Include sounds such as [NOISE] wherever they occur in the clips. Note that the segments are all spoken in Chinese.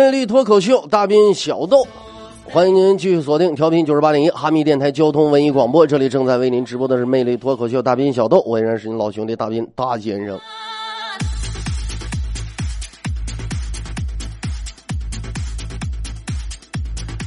魅力脱口秀，大斌小豆，欢迎您继续锁定调频九十八点一哈密电台交通文艺广播，这里正在为您直播的是魅力脱口秀，大斌小豆，我依然是您老兄弟大斌大先生。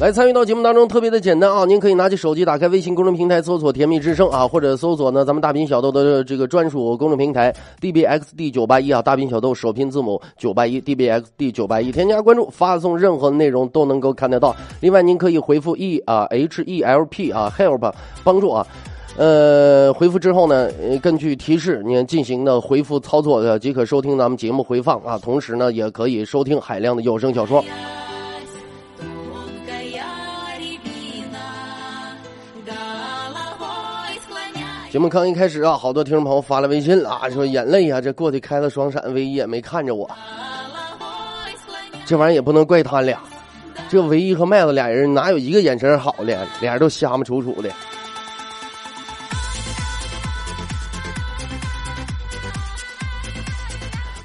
来参与到节目当中特别的简单啊！您可以拿起手机打开微信公众平台搜索“甜蜜之声”啊，或者搜索呢咱们大兵小豆的这个专属公众平台 dbxd 九八一啊，大兵小豆首拼字母九八一 dbxd 九八一，添加关注，发送任何内容都能够看得到。另外，您可以回复 e 啊 h e l p 啊 help 帮助啊，呃，回复之后呢，根据提示您进行的回复操作的即可收听咱们节目回放啊，同时呢也可以收听海量的有声小说。节目刚一开始啊，好多听众朋友发了微信啊，说眼泪呀，这过去开了双闪，唯一也没看着我。这玩意儿也不能怪他俩，这唯一和麦子俩人哪有一个眼神好的，俩人都瞎么楚楚的。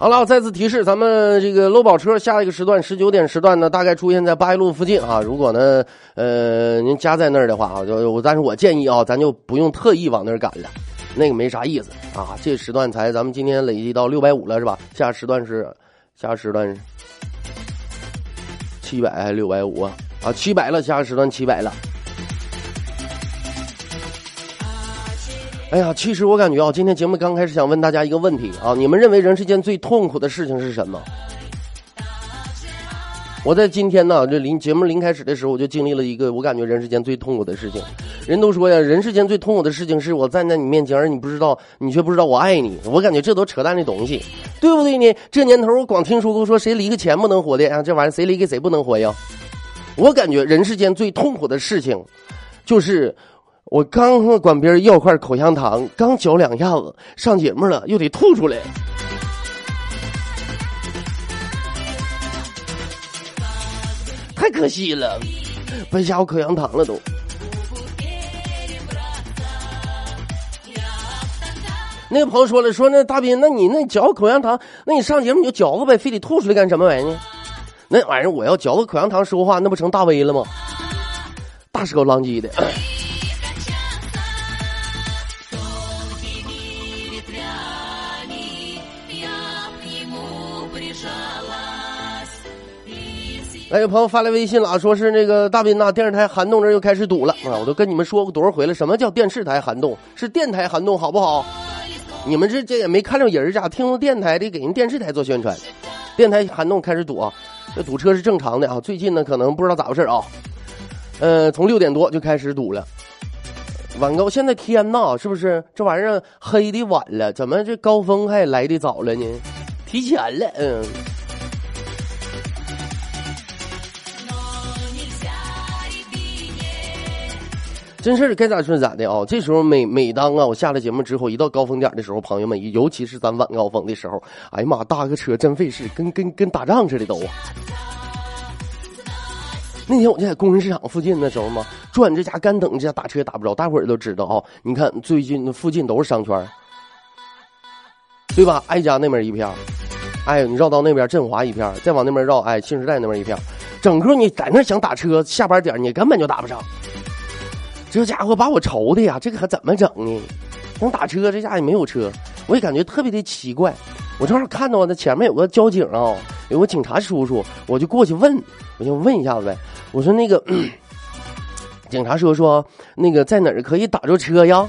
好了，再次提示，咱们这个搂宝车下一个时段十九点时段呢，大概出现在八一路附近啊。如果呢，呃，您家在那儿的话啊，就但是我建议啊，咱就不用特意往那儿赶了，那个没啥意思啊。这时段才咱们今天累计到六百五了是吧？下时段是下时段是七百还是六百五啊？啊，七百了，下时段七百了。哎呀，其实我感觉啊，今天节目刚开始想问大家一个问题啊，你们认为人世间最痛苦的事情是什么？我在今天呢，这临节目临开始的时候，我就经历了一个我感觉人世间最痛苦的事情。人都说呀，人世间最痛苦的事情是我站在你面前，而你不知道，你却不知道我爱你。我感觉这都扯淡的东西，对不对呢？这年头我光听说过说谁离个钱不能活的啊，这玩意儿谁离给谁不能活呀？我感觉人世间最痛苦的事情，就是。我刚和管别人要块口香糖，刚嚼两下子，上节目了又得吐出来，太可惜了，白瞎我口香糖了都。那个朋友说了，说那大斌，那你那嚼口香糖，那你上节目你就嚼了呗，非得吐出来干什么玩意儿？那玩意儿我要嚼个口香糖说话，那不成大 V 了吗？大舌头浪叽的。哎，有朋友发来微信了啊，说是那个大斌呐，电视台涵洞这又开始堵了啊！我都跟你们说过多少回了，什么叫电视台涵洞？是电台涵洞，好不好？你们这这也没看着人家听电台的，给人电视台做宣传。电台涵洞开始堵啊，这堵车是正常的啊。最近呢，可能不知道咋回事啊，呃，从六点多就开始堵了。晚高，现在天呐，是不是这玩意儿黑的晚了？怎么这高峰还来的早了呢？提前了，嗯。真是该咋说咋的啊！这时候每每当啊，我下了节目之后，一到高峰点的时候，朋友们，尤其是咱晚高峰的时候，哎呀妈，搭个车真费事，跟跟跟打仗似的都。那天我就在工人市场附近的时候嘛，转这家干等这家打车也打不着，大伙儿都知道啊。你看最近那附近都是商圈，对吧？挨家那边一片，哎，你绕到那边振华一片，再往那边绕，哎，新时代那边一片，整个你在那想打车，下班点你根本就打不上。这家伙把我愁的呀，这个可怎么整呢？想打车，这家也没有车，我也感觉特别的奇怪。我正好看到那前面有个交警啊，有个警察叔叔，我就过去问，我就问一下子呗。我说那个 [COUGHS] 警察叔叔，那个在哪儿可以打着车呀？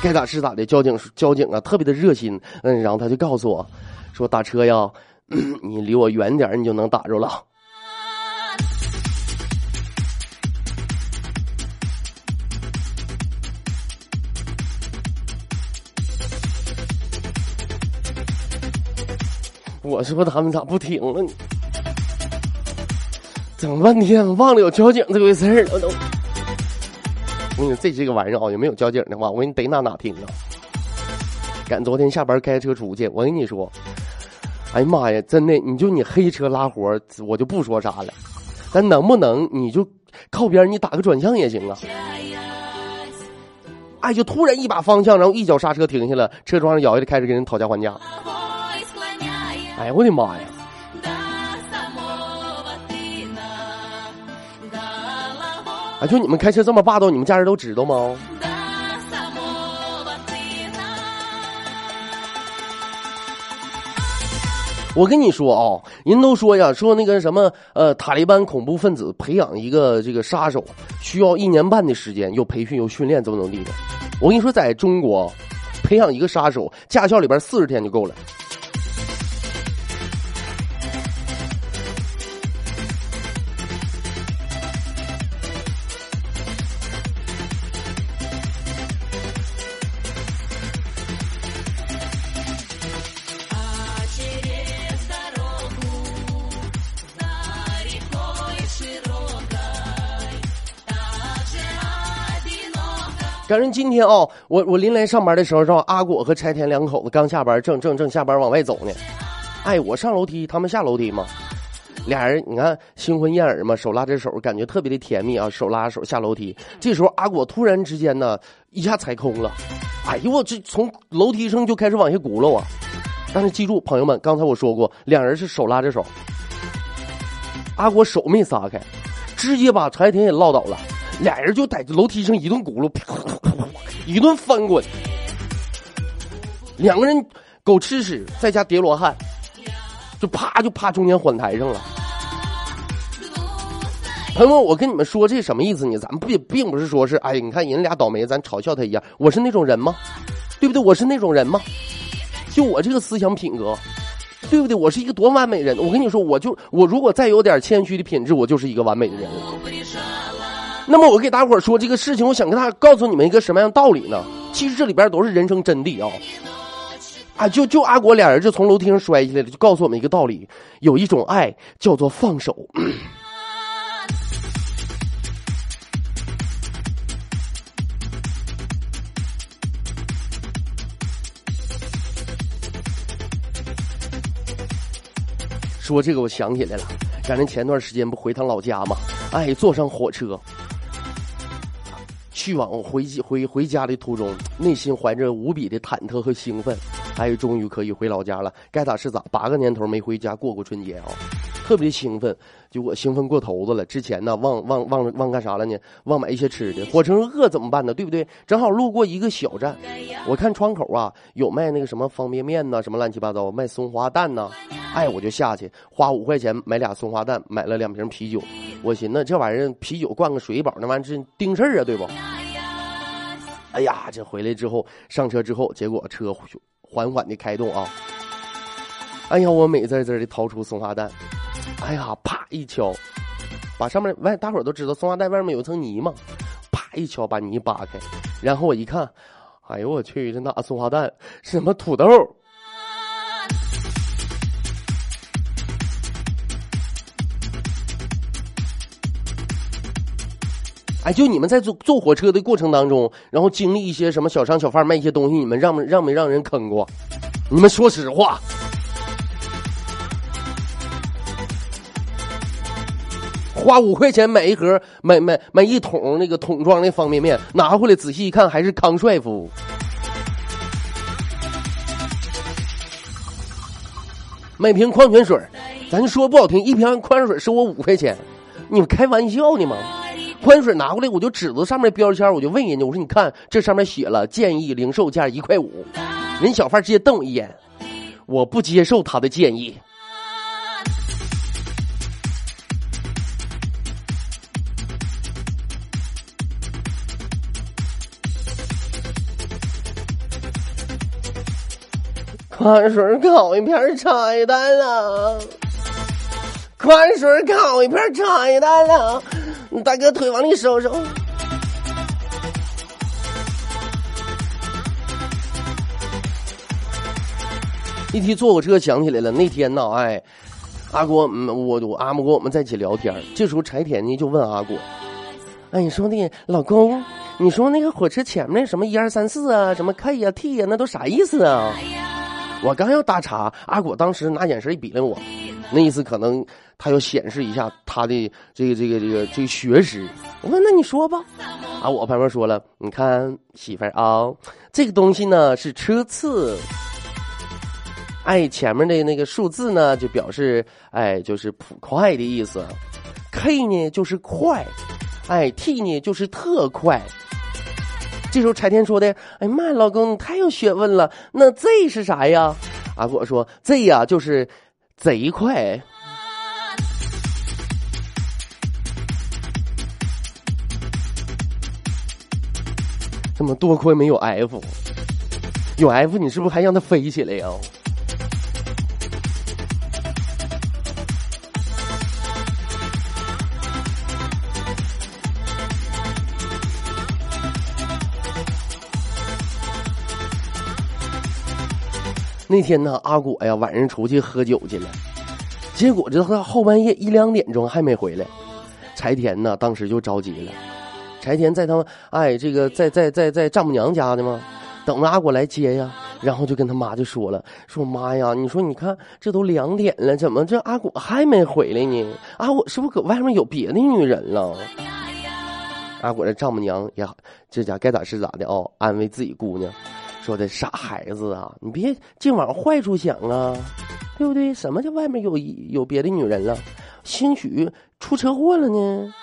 该咋是咋的。交警交警啊，特别的热心，嗯，然后他就告诉我，说打车呀，[COUGHS] 你离我远点，你就能打着了。我说他们咋不停了呢？整半天忘了有交警这回事儿了都。我跟你说，这这个玩意儿啊，有没有交警的话，我给你逮哪哪听啊！赶昨天下班开车出去，我跟你说，哎呀妈呀，真的，你就你黑车拉活，我就不说啥了。但能不能你就靠边，你打个转向也行啊？哎，就突然一把方向，然后一脚刹车停下了，车窗上摇下来，开始跟人讨价还价。哎呀，我的妈呀！啊，就你们开车这么霸道，你们家人都知道吗？我跟你说啊，人都说呀，说那个什么，呃，塔利班恐怖分子培养一个这个杀手，需要一年半的时间，又培训又训练，怎么怎么地的。我跟你说，在中国，培养一个杀手，驾校里边四十天就够了。反正今天啊，我我临来上班的时候，让阿果和柴田两口子刚下班，正正正下班往外走呢。哎，我上楼梯，他们下楼梯嘛。俩人你看新婚燕尔嘛，手拉着手，感觉特别的甜蜜啊。手拉着手下楼梯，这时候阿果突然之间呢，一下踩空了。哎呦我这从楼梯上就开始往下轱辘啊！但是记住，朋友们，刚才我说过，两人是手拉着手。阿果手没撒开，直接把柴田也落倒了。俩人就在这楼梯上一顿轱辘，一顿翻滚，两个人狗吃屎，再加叠罗汉，就啪就趴中间缓台上了。朋友们，我跟你们说这什么意思呢？咱们并并不是说是哎，你看人俩倒霉，咱嘲笑他一样。我是那种人吗？对不对？我是那种人吗？就我这个思想品格，对不对？我是一个多完美人。我跟你说，我就我如果再有点谦虚的品质，我就是一个完美的人。那么我给大伙儿说这个事情，我想跟大家告诉你们一个什么样的道理呢？其实这里边都是人生真谛啊！啊，就就阿果俩人就从楼梯上摔下来了，就告诉我们一个道理：有一种爱叫做放手。说这个我想起来了，咱这前段时间不回趟老家吗？哎，坐上火车。去往回回回家的途中，内心怀着无比的忐忑和兴奋。哎，终于可以回老家了，该咋是咋。八个年头没回家过过春节啊，特别兴奋。结果兴奋过头子了。之前呢，忘忘忘忘干啥了呢？忘买一些吃的。火车饿怎么办呢？对不对？正好路过一个小站，我看窗口啊有卖那个什么方便面呐，什么乱七八糟，卖松花蛋呐。哎，我就下去花五块钱买俩松花蛋，买了两瓶啤酒。我寻思这玩意儿啤酒灌个水饱，那玩意儿是顶事儿啊，对不？哎呀，这回来之后上车之后，结果车缓缓的开动啊。哎呀，我美滋滋的掏出松花蛋，哎呀，啪一敲，把上面外大伙都知道松花蛋外面有层泥嘛，啪一敲把泥扒开，然后我一看，哎呦我去，这哪松花蛋是什么土豆？哎，就你们在坐坐火车的过程当中，然后经历一些什么小商小贩卖一些东西，你们让没让没让人坑过？你们说实话。花五块钱买一盒，买买买一桶那个桶装的方便面，拿回来仔细一看，还是康帅傅。买瓶矿泉水，咱说不好听，一瓶矿泉水收我五块钱，你们开玩笑呢吗？矿泉水拿过来，我就指着上面标签，我就问人家，我说你看这上面写了建议零售价一块五，人小贩直接瞪我一眼，我不接受他的建议。矿泉水烤一片茶叶蛋了！矿泉水烤一片茶叶蛋了！大哥腿往里收收。一提坐火车，想起来了，那天呢，哎，阿果，我我阿木跟我们在一起聊天，这时候柴田呢就问阿果，哎，你说那老公，你说那个火车前面什么一二三四啊，什么 K 呀 T 呀，那都啥意思啊？我刚要搭茬，阿果当时拿眼神一比了我，那意思可能他要显示一下他的这个这个这个这个学识。我说那你说吧，啊，我旁边说了，你看媳妇儿啊，这个东西呢是车次，哎，前面的那个数字呢就表示哎就是普快的意思，K 呢就是快，哎，T 呢就是特快。这时候柴田说的：“哎妈，老公你太有学问了。那 Z 是啥呀？”啊，我说：“Z 呀就是贼快。这么多亏没有 F，有 F 你是不是还让它飞起来呀？”那天呢，阿果呀晚上出去喝酒去了，结果这后半夜一两点钟还没回来，柴田呢当时就着急了。柴田在他们哎这个在在在在丈母娘家呢嘛，等着阿果来接呀，然后就跟他妈就说了，说妈呀，你说你看这都两点了，怎么这阿果还没回来呢？阿果是不是搁外面有别的女人了？阿果这丈母娘也这家该咋是咋的哦，安慰自己姑娘。说的傻孩子啊，你别净往坏处想啊，对不对？什么叫外面有有别的女人了？兴许出车祸了呢。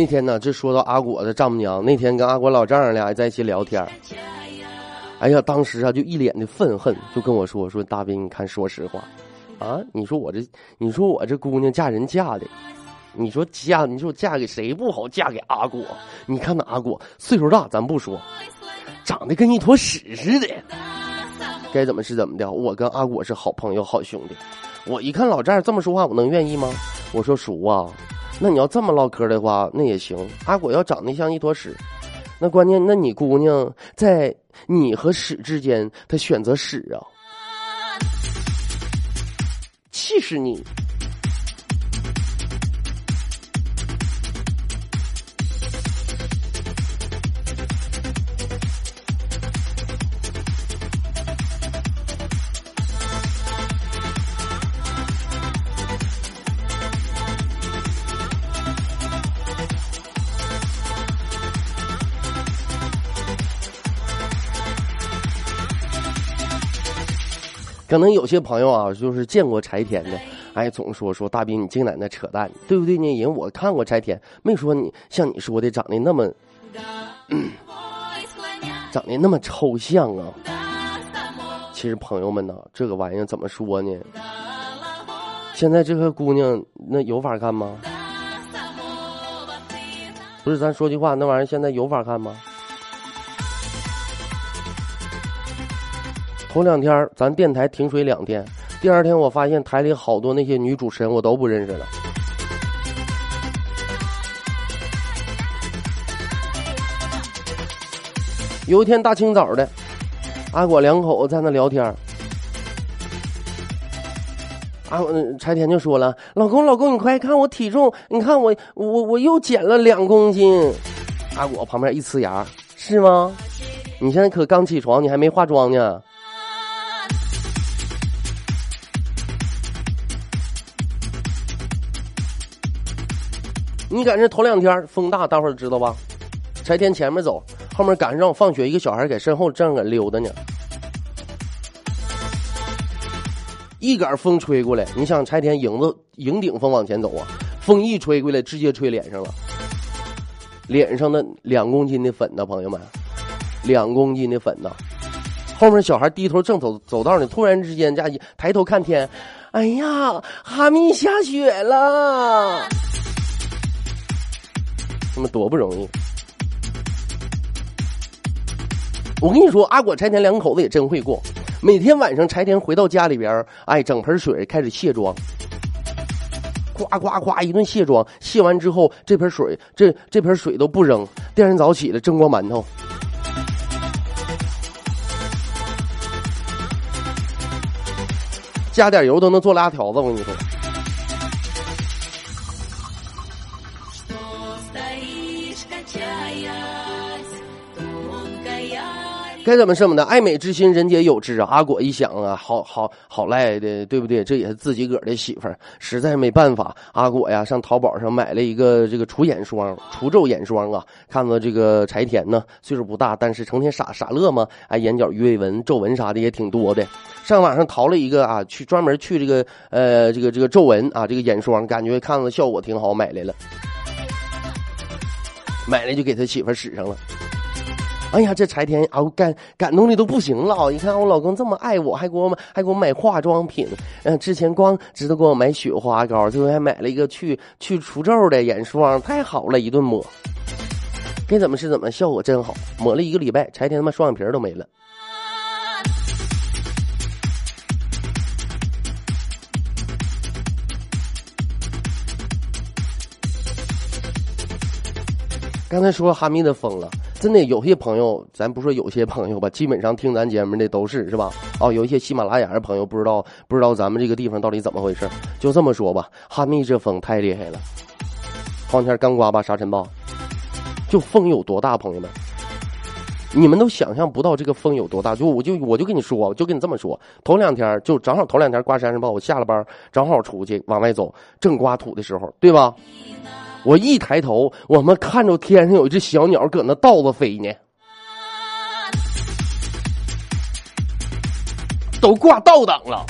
那天呢，这说到阿果的丈母娘，那天跟阿果老丈人俩在一起聊天哎呀，当时啊就一脸的愤恨，就跟我说说大兵，你看说实话，啊，你说我这，你说我这姑娘嫁人嫁的，你说嫁，你说嫁给谁不好，嫁给阿果？你看那阿果岁数大，咱不说，长得跟一坨屎似的，该怎么是怎么的？我跟阿果是好朋友，好兄弟。我一看老丈人这么说话，我能愿意吗？我说叔啊。那你要这么唠嗑的话，那也行。阿果要长得像一坨屎，那关键，那你姑娘在你和屎之间，她选择屎啊，气死你！可能有些朋友啊，就是见过柴田的，哎，总说说大兵，你净在那扯淡，对不对呢？人我看过柴田，没说你像你说的长得那么，[CLEARS THROAT] 长得那么抽象啊。其实朋友们呢，这个玩意儿怎么说呢？现在这个姑娘那有法看吗？不是，咱说句话，那玩意儿现在有法看吗？头两天咱电台停水两天，第二天我发现台里好多那些女主持人我都不认识了。有一天大清早的，阿果两口子在那聊天阿柴田就说了：“老公，老公，你快看我体重，你看我我我又减了两公斤。”阿果旁边一呲牙：“是吗？你现在可刚起床，你还没化妆呢。”你赶上头两天风大，大伙儿知道吧？柴田前面走，后面赶上让我放学，一个小孩在身后正搁溜达呢。一杆风吹过来，你想柴田迎着迎顶风往前走啊，风一吹过来，直接吹脸上了，脸上的两公斤的粉呢，朋友们，两公斤的粉呢，后面小孩低头正走走道呢，突然之间，家一抬头看天，哎呀，哈密下雪了，他们多不容易。我跟你说，阿果柴田两口子也真会过。每天晚上，柴田回到家里边哎，整盆水开始卸妆，呱呱呱一顿卸妆。卸完之后，这盆水，这这盆水都不扔。第二天早起来蒸锅馒头，加点油都能做拉条子。我跟你说。该怎么什么的？爱美之心，人皆有之啊！阿果一想啊，好好好赖的，对不对？这也是自己个的媳妇儿，实在没办法。阿果呀，上淘宝上买了一个这个除眼霜、除皱眼霜啊。看到这个柴田呢，岁数不大，但是成天傻傻乐嘛，哎，眼角鱼尾纹、皱纹啥的也挺多的。上网上淘了一个啊，去专门去这个呃这个这个皱纹啊，这个眼霜，感觉看着效果挺好，买来了。买来就给他媳妇使上了。哎呀，这柴田啊，感感动的都不行了。你看我老公这么爱我，还给我买，还给我买化妆品。嗯，之前光知道给我买雪花膏，最后还买了一个去 [LAUGHS] 去除皱的眼霜，太好了，一顿抹。该怎么是怎么，效果真好。抹了一个礼拜，柴田他妈双眼皮都没了。刚才说哈密的疯了。真的有些朋友，咱不说有些朋友吧，[LAUGHS] 基本上听咱节目的都是是吧？哦，有一些喜马拉雅的朋友不知道不知道咱们这个地方到底怎么回事，就这么说吧，哈密这风太厉害了。黄天刚刮吧沙尘暴，就风有多大，朋友们，你们都想象不到这个风有多大。就我就我就跟你说，就跟你这么说，头两天就正好头两天刮沙尘暴，我下了班正好出去往外走，正刮土的时候，对吧？我一抬头，我们看着天上有一只小鸟搁那倒着飞呢，都挂倒档了。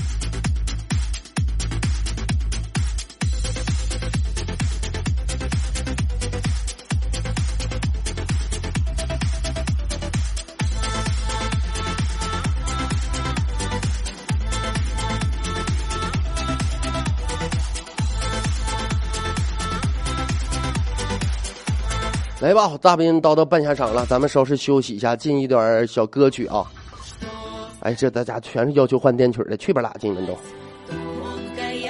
来吧，大兵叨叨半下场了，咱们稍事休息一下，进一段小歌曲啊。哎，这大家全是要求换电曲的，去吧啦，进你们都。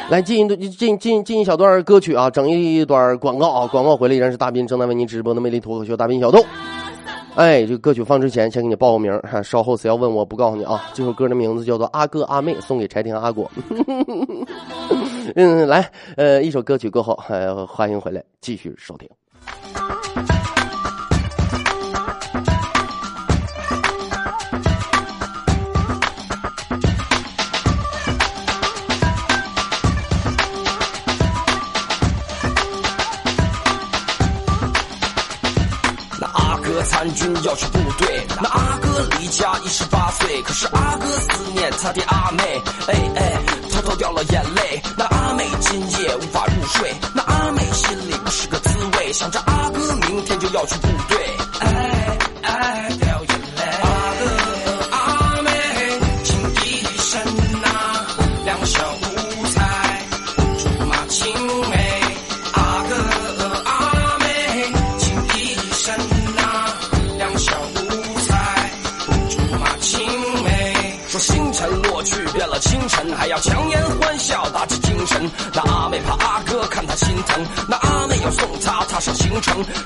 来进一段，进进进一小段歌曲啊，整一段广告啊，广告回来依然是大兵正在为您直播的魅力脱口秀，大兵小豆。哎，这歌曲放之前，先给你报个名哈，稍后谁要问我不告诉你啊。这首歌的名字叫做《阿哥阿妹》，送给柴田阿果。[LAUGHS] 嗯，来，呃，一首歌曲过后，欢迎回来继续收听。军要去部队，那阿哥离家一十八岁，可是阿哥思念他的阿妹，哎哎，偷偷掉了眼泪。那阿妹今夜无法入睡，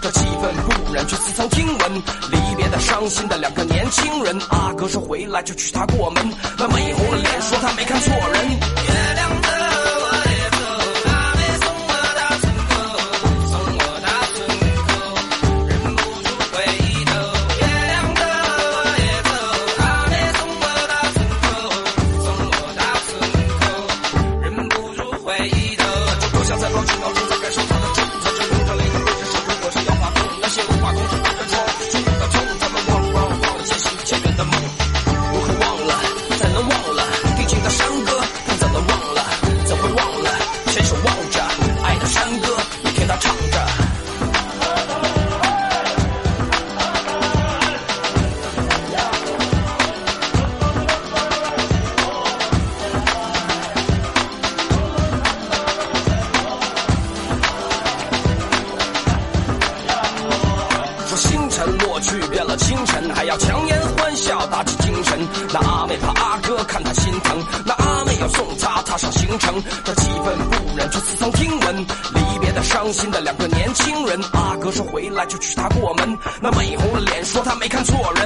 这气氛不忍，却似曾听闻离别的伤心的两个年轻人。阿哥说回来就娶她过门，那美红了脸说她没看错没看错人。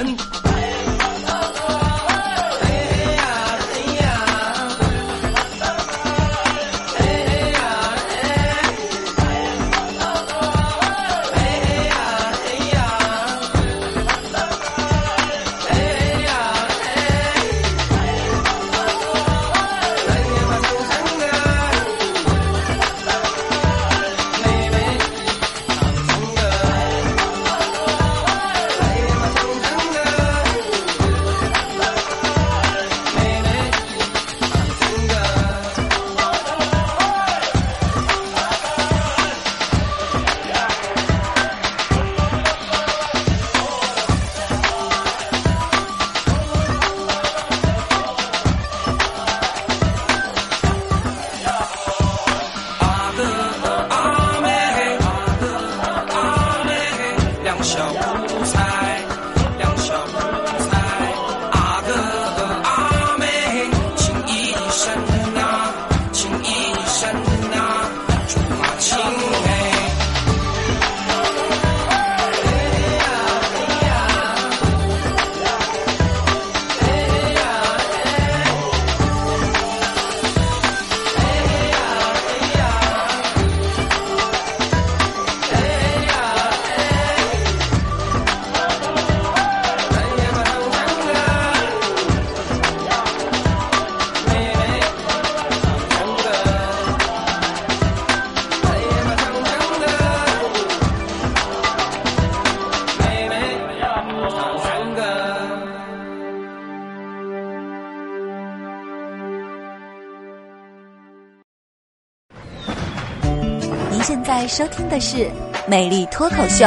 收听的是《美丽脱口秀》，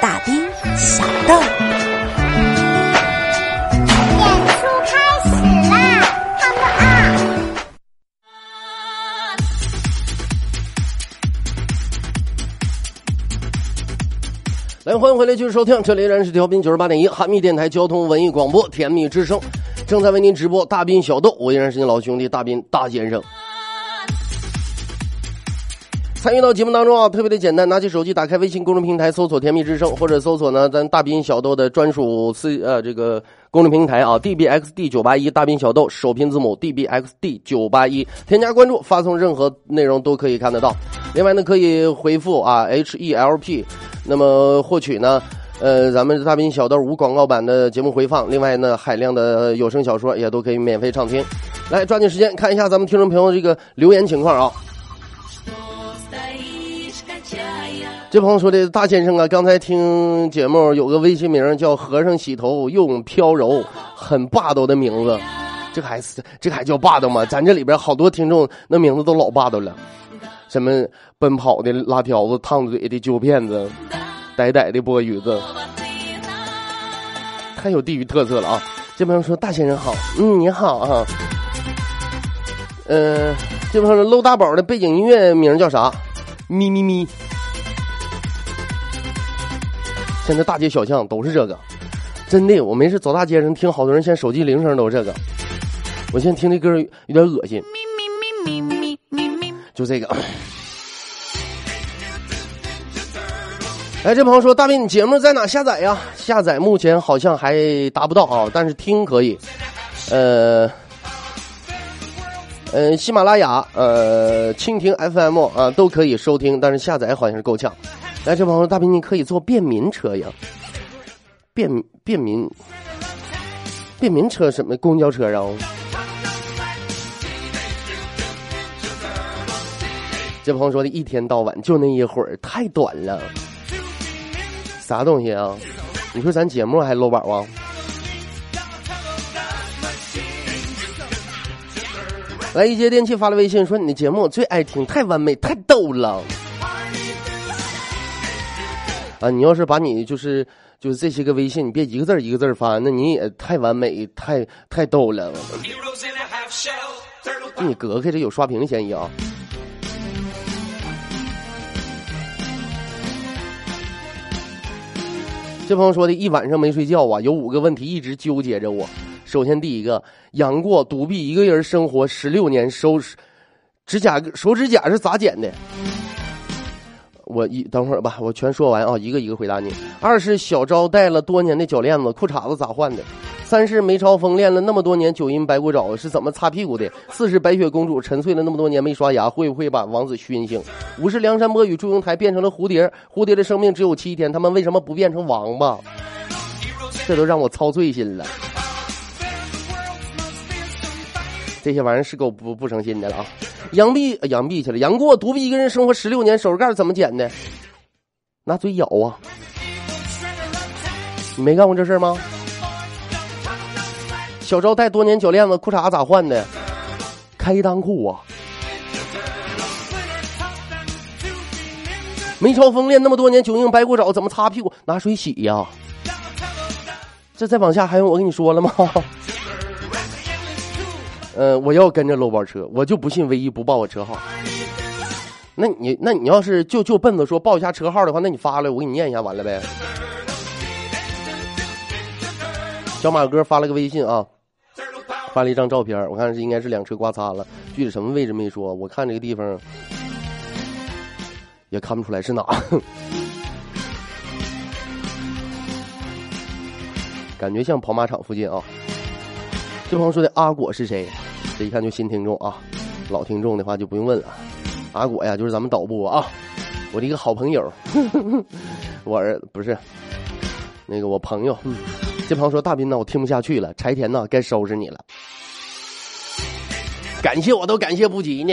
大兵小豆。演出开始啦！他们啊！来，欢迎回来，继续收听，这里依然是调频九十八点一哈密电台交通文艺广播甜蜜之声，正在为您直播大斌小豆，我依然是你老兄弟大斌大先生。参与到节目当中啊，特别的简单，拿起手机打开微信公众平台，搜索“甜蜜之声”，或者搜索呢咱大斌小豆的专属私呃这个公众平台啊，dbxd 九八一大斌小豆首拼字母 dbxd 九八一，添加关注，发送任何内容都可以看得到。另外呢，可以回复啊 help，那么获取呢。呃，咱们大斌小豆无广告版的节目回放，另外呢，海量的有声小说也都可以免费畅听。来，抓紧时间看一下咱们听众朋友这个留言情况啊。这朋友说的大先生啊，刚才听节目有个微信名叫“和尚洗头用飘柔”，很霸道的名字，这还是这还叫霸道吗？咱这里边好多听众那名字都老霸道了，什么奔跑的辣条子、烫嘴的揪片子、呆呆的波鱼子，太有地域特色了啊！这朋友说大先生好，嗯，你好啊。嗯、这朋友说搂大宝的背景音乐名叫啥？咪咪咪。现在大街小巷都是这个，真的，我没事走大街上听好多人现在手机铃声都是这个。我现在听这歌有点恶心，就这个。哎，这朋友说大斌，你节目在哪下载呀？下载目前好像还达不到啊，但是听可以。呃，呃，喜马拉雅、呃，蜻蜓 FM 啊都可以收听，但是下载好像是够呛。来，这朋友大斌，你可以坐便民车呀？便便民便民车什么公交车啊？这朋友说的一天到晚就那一会儿，太短了。啥东西啊？你说咱节目还搂宝啊？来，一节电器发了微信说：“你的节目我最爱听，太完美，太逗了。”啊，你要是把你就是就是这些个微信，你别一个字一个字发，那你也太完美，太太逗了。你隔开，这有刷屏嫌疑啊！这朋友说的一晚上没睡觉啊，有五个问题一直纠结着我。首先第一个，杨过独臂一个人生活十六年，手指甲手指甲是咋剪的？我一等会儿吧，我全说完啊，一个一个回答你。二是小昭戴了多年的脚链子，裤衩子咋换的？三是梅超风练了那么多年九阴白骨爪是怎么擦屁股的？四是白雪公主沉睡了那么多年没刷牙，会不会把王子熏醒？五是梁山伯与祝英台变成了蝴蝶，蝴蝶的生命只有七天，他们为什么不变成王八？这都让我操碎心了。这些玩意儿是够不不省心的了啊！杨碧杨碧去了，杨过独臂一个人生活十六年，手指盖怎么剪的？拿嘴咬啊！你没干过这事儿吗？小昭戴多年脚链子，裤衩咋换的？开裆裤啊！梅超风练那么多年九阴白骨爪，怎么擦屁股？拿水洗呀！这再往下还用我跟你说了吗？呃，我要跟着搂包车，我就不信唯一不报我车号。那你那你要是就就奔子说报一下车号的话，那你发来我给你念一下完了呗。小马哥发了个微信啊，发了一张照片，我看是应该是两车刮擦了，具体什么位置没说。我看这个地方也看不出来是哪，[LAUGHS] 感觉像跑马场附近啊。这朋友说的阿果是谁？这一看就新听众啊，老听众的话就不用问了。阿果呀，就是咱们导播啊，我的一个好朋友，[LAUGHS] 我儿不是那个我朋友。这朋友说大斌呢，我听不下去了，柴田呢该收拾你了。感谢我都感谢不及呢。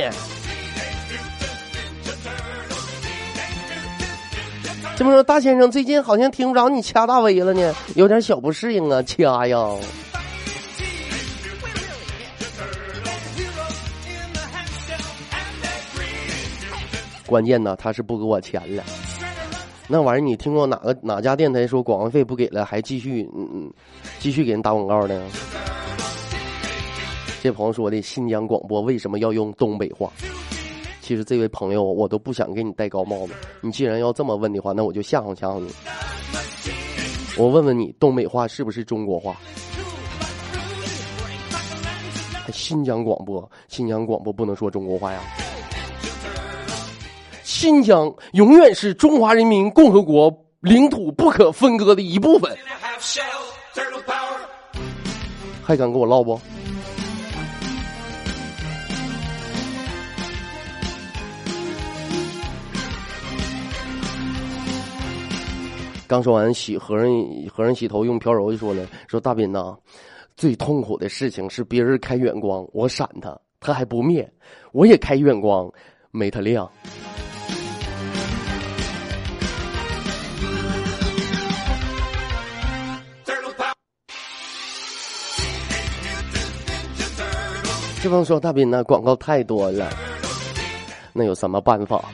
这么说大先生最近好像听不着你掐大威了呢，有点小不适应啊，掐呀。关键呢，他是不给我钱了。那玩意儿，你听过哪个哪家电台说广告费不给了，还继续嗯嗯，继续给人打广告呢？这朋友说的新疆广播为什么要用东北话？其实这位朋友，我都不想给你戴高帽子。你既然要这么问的话，那我就吓唬吓唬你。我问问你，东北话是不是中国话？新疆广播，新疆广播不能说中国话呀。新疆永远是中华人民共和国领土不可分割的一部分。还敢跟我唠不？刚说完洗和尚和尚洗头用飘柔就说了，说大斌呐，最痛苦的事情是别人开远光，我闪他，他还不灭；我也开远光，没他亮。这帮说大斌呢，广告太多了，那有什么办法？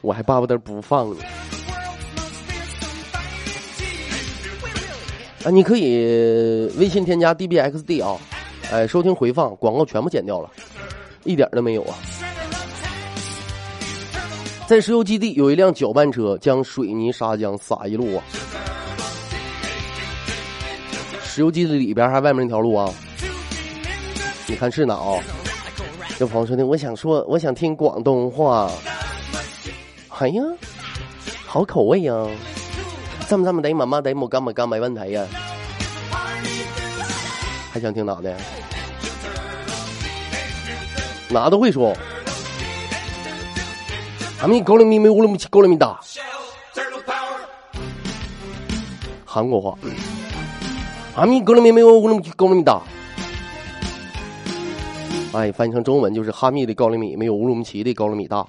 我还巴不得不放呢。啊，你可以微信添加 dbxd 啊，哎，收听回放，广告全部剪掉了，一点都没有啊。在石油基地有一辆搅拌车，将水泥砂浆撒一路啊。石油基地里边还外面那条路啊。你看是哪哦？有朋友说的，我想说，我想听广东话。哎呀，好口味呀！这么这么的，么么的，么干么干没问题呀。还想听哪的？哪都会说。阿弥高了咪咪乌了咪七高了咪哒。韩国话。阿弥高了咪咪乌了咪七高了咪哒。哎，翻译成中文就是哈密的高粱米没有乌鲁木齐的高粱米大，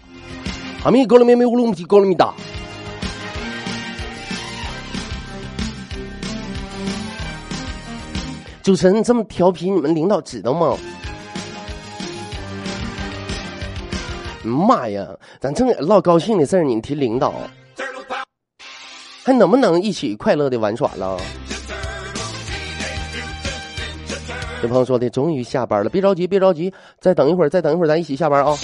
哈密高粱米没乌鲁木齐高粱米大。主持人这么调皮，你们领导知道吗？妈呀，咱正唠高兴的事儿，你提领导，还能不能一起快乐的玩耍了？有朋友说的，终于下班了，别着急，别着急，再等一会儿，再等一会儿，咱一起下班啊！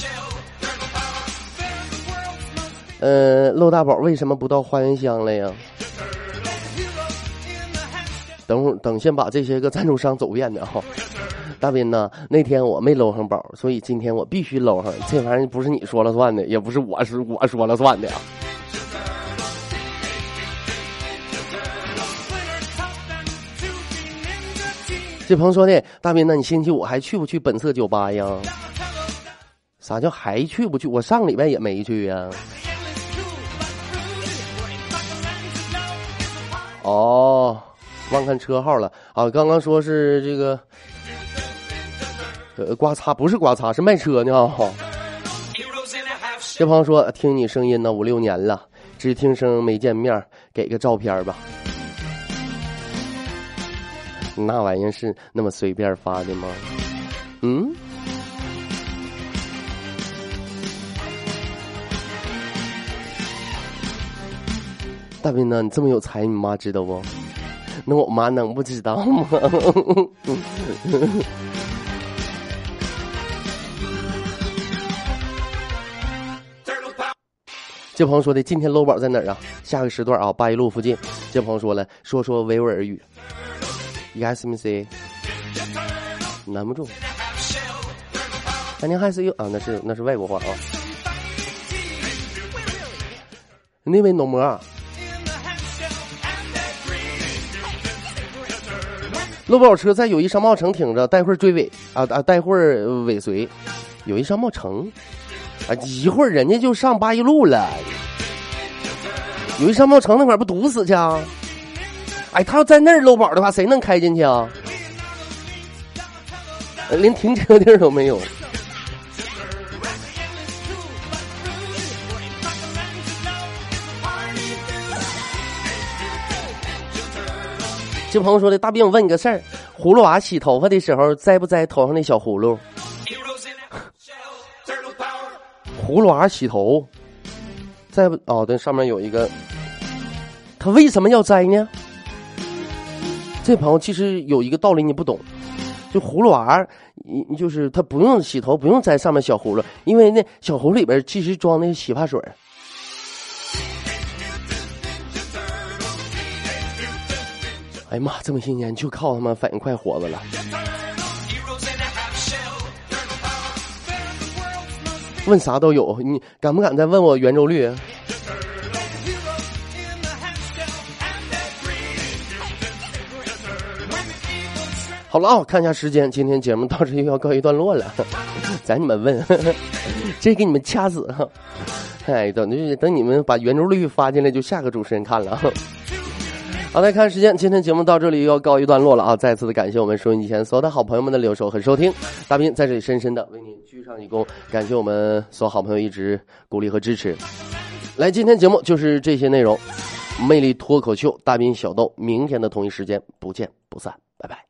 呃，陆大宝为什么不到花园乡了呀？等会儿等先把这些个赞助商走遍的哈。大斌呢？那天我没搂上宝，所以今天我必须搂上。这玩意儿不是你说了算的，也不是我是我说了算的啊。这朋友说的，大斌，那你星期五还去不去本色酒吧呀？啥叫还去不去？我上礼拜也没去呀。哦，忘看车号了啊！刚刚说是这个，呃，刮擦不是刮擦，是卖车呢。这朋友说听你声音呢五六年了，只听声没见面，给个照片吧。那玩意是那么随便发的吗？嗯？大斌呢？你这么有才，你妈知道不？那我妈能不知道吗？[LAUGHS] 这朋友说的，今天搂宝在哪儿啊？下个时段啊，八一路附近。这朋友说了，说说维吾尔语。Yes, m s 难不住。安宁还是有啊？那是那是外国话啊。那位农模，路宝车在友谊商贸城停着，待会儿追尾啊啊！待会儿尾随友谊商贸城啊，一会儿人家就上八一路了。友谊商贸城那块儿不堵死去啊？哎，他要在那儿搂宝的话，谁能开进去啊？连停车地儿都没有。这朋友说的大兵，我问你个事儿：葫芦娃洗头发的时候摘不摘头上的小葫芦？葫芦娃洗头，摘不？哦，对，上面有一个，他为什么要摘呢？这朋友其实有一个道理你不懂，就葫芦娃，你就是他不用洗头，不用摘上面小葫芦，因为那小葫芦里边其实装的是洗发水。哎呀妈，这么些年就靠他妈反应快活着了。问啥都有，你敢不敢再问我圆周率？好了啊，看一下时间，今天节目到这又要告一段落了。[LAUGHS] 咱你们问，[LAUGHS] 这给你们掐死。哎，等就等你们把圆周率发进来，就下个主持人看了。[LAUGHS] 好，来看时间，今天节目到这里又要告一段落了啊！再次的感谢我们收音机前所有的好朋友们的留守和收听，大斌在这里深深的为您鞠上一躬，感谢我们所有好朋友一直鼓励和支持。来，今天节目就是这些内容，魅力脱口秀，大斌小豆，明天的同一时间不见不散，拜拜。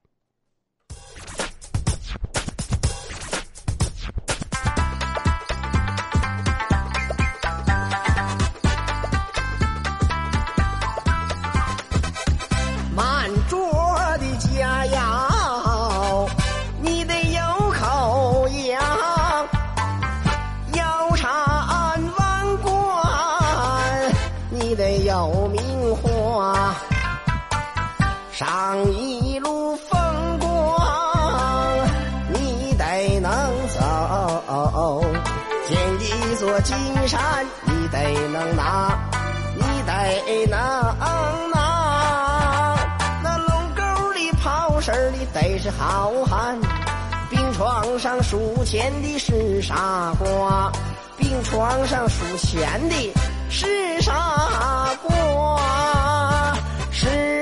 好汉，病床上数钱的是傻瓜，病床上数钱的是傻瓜，是。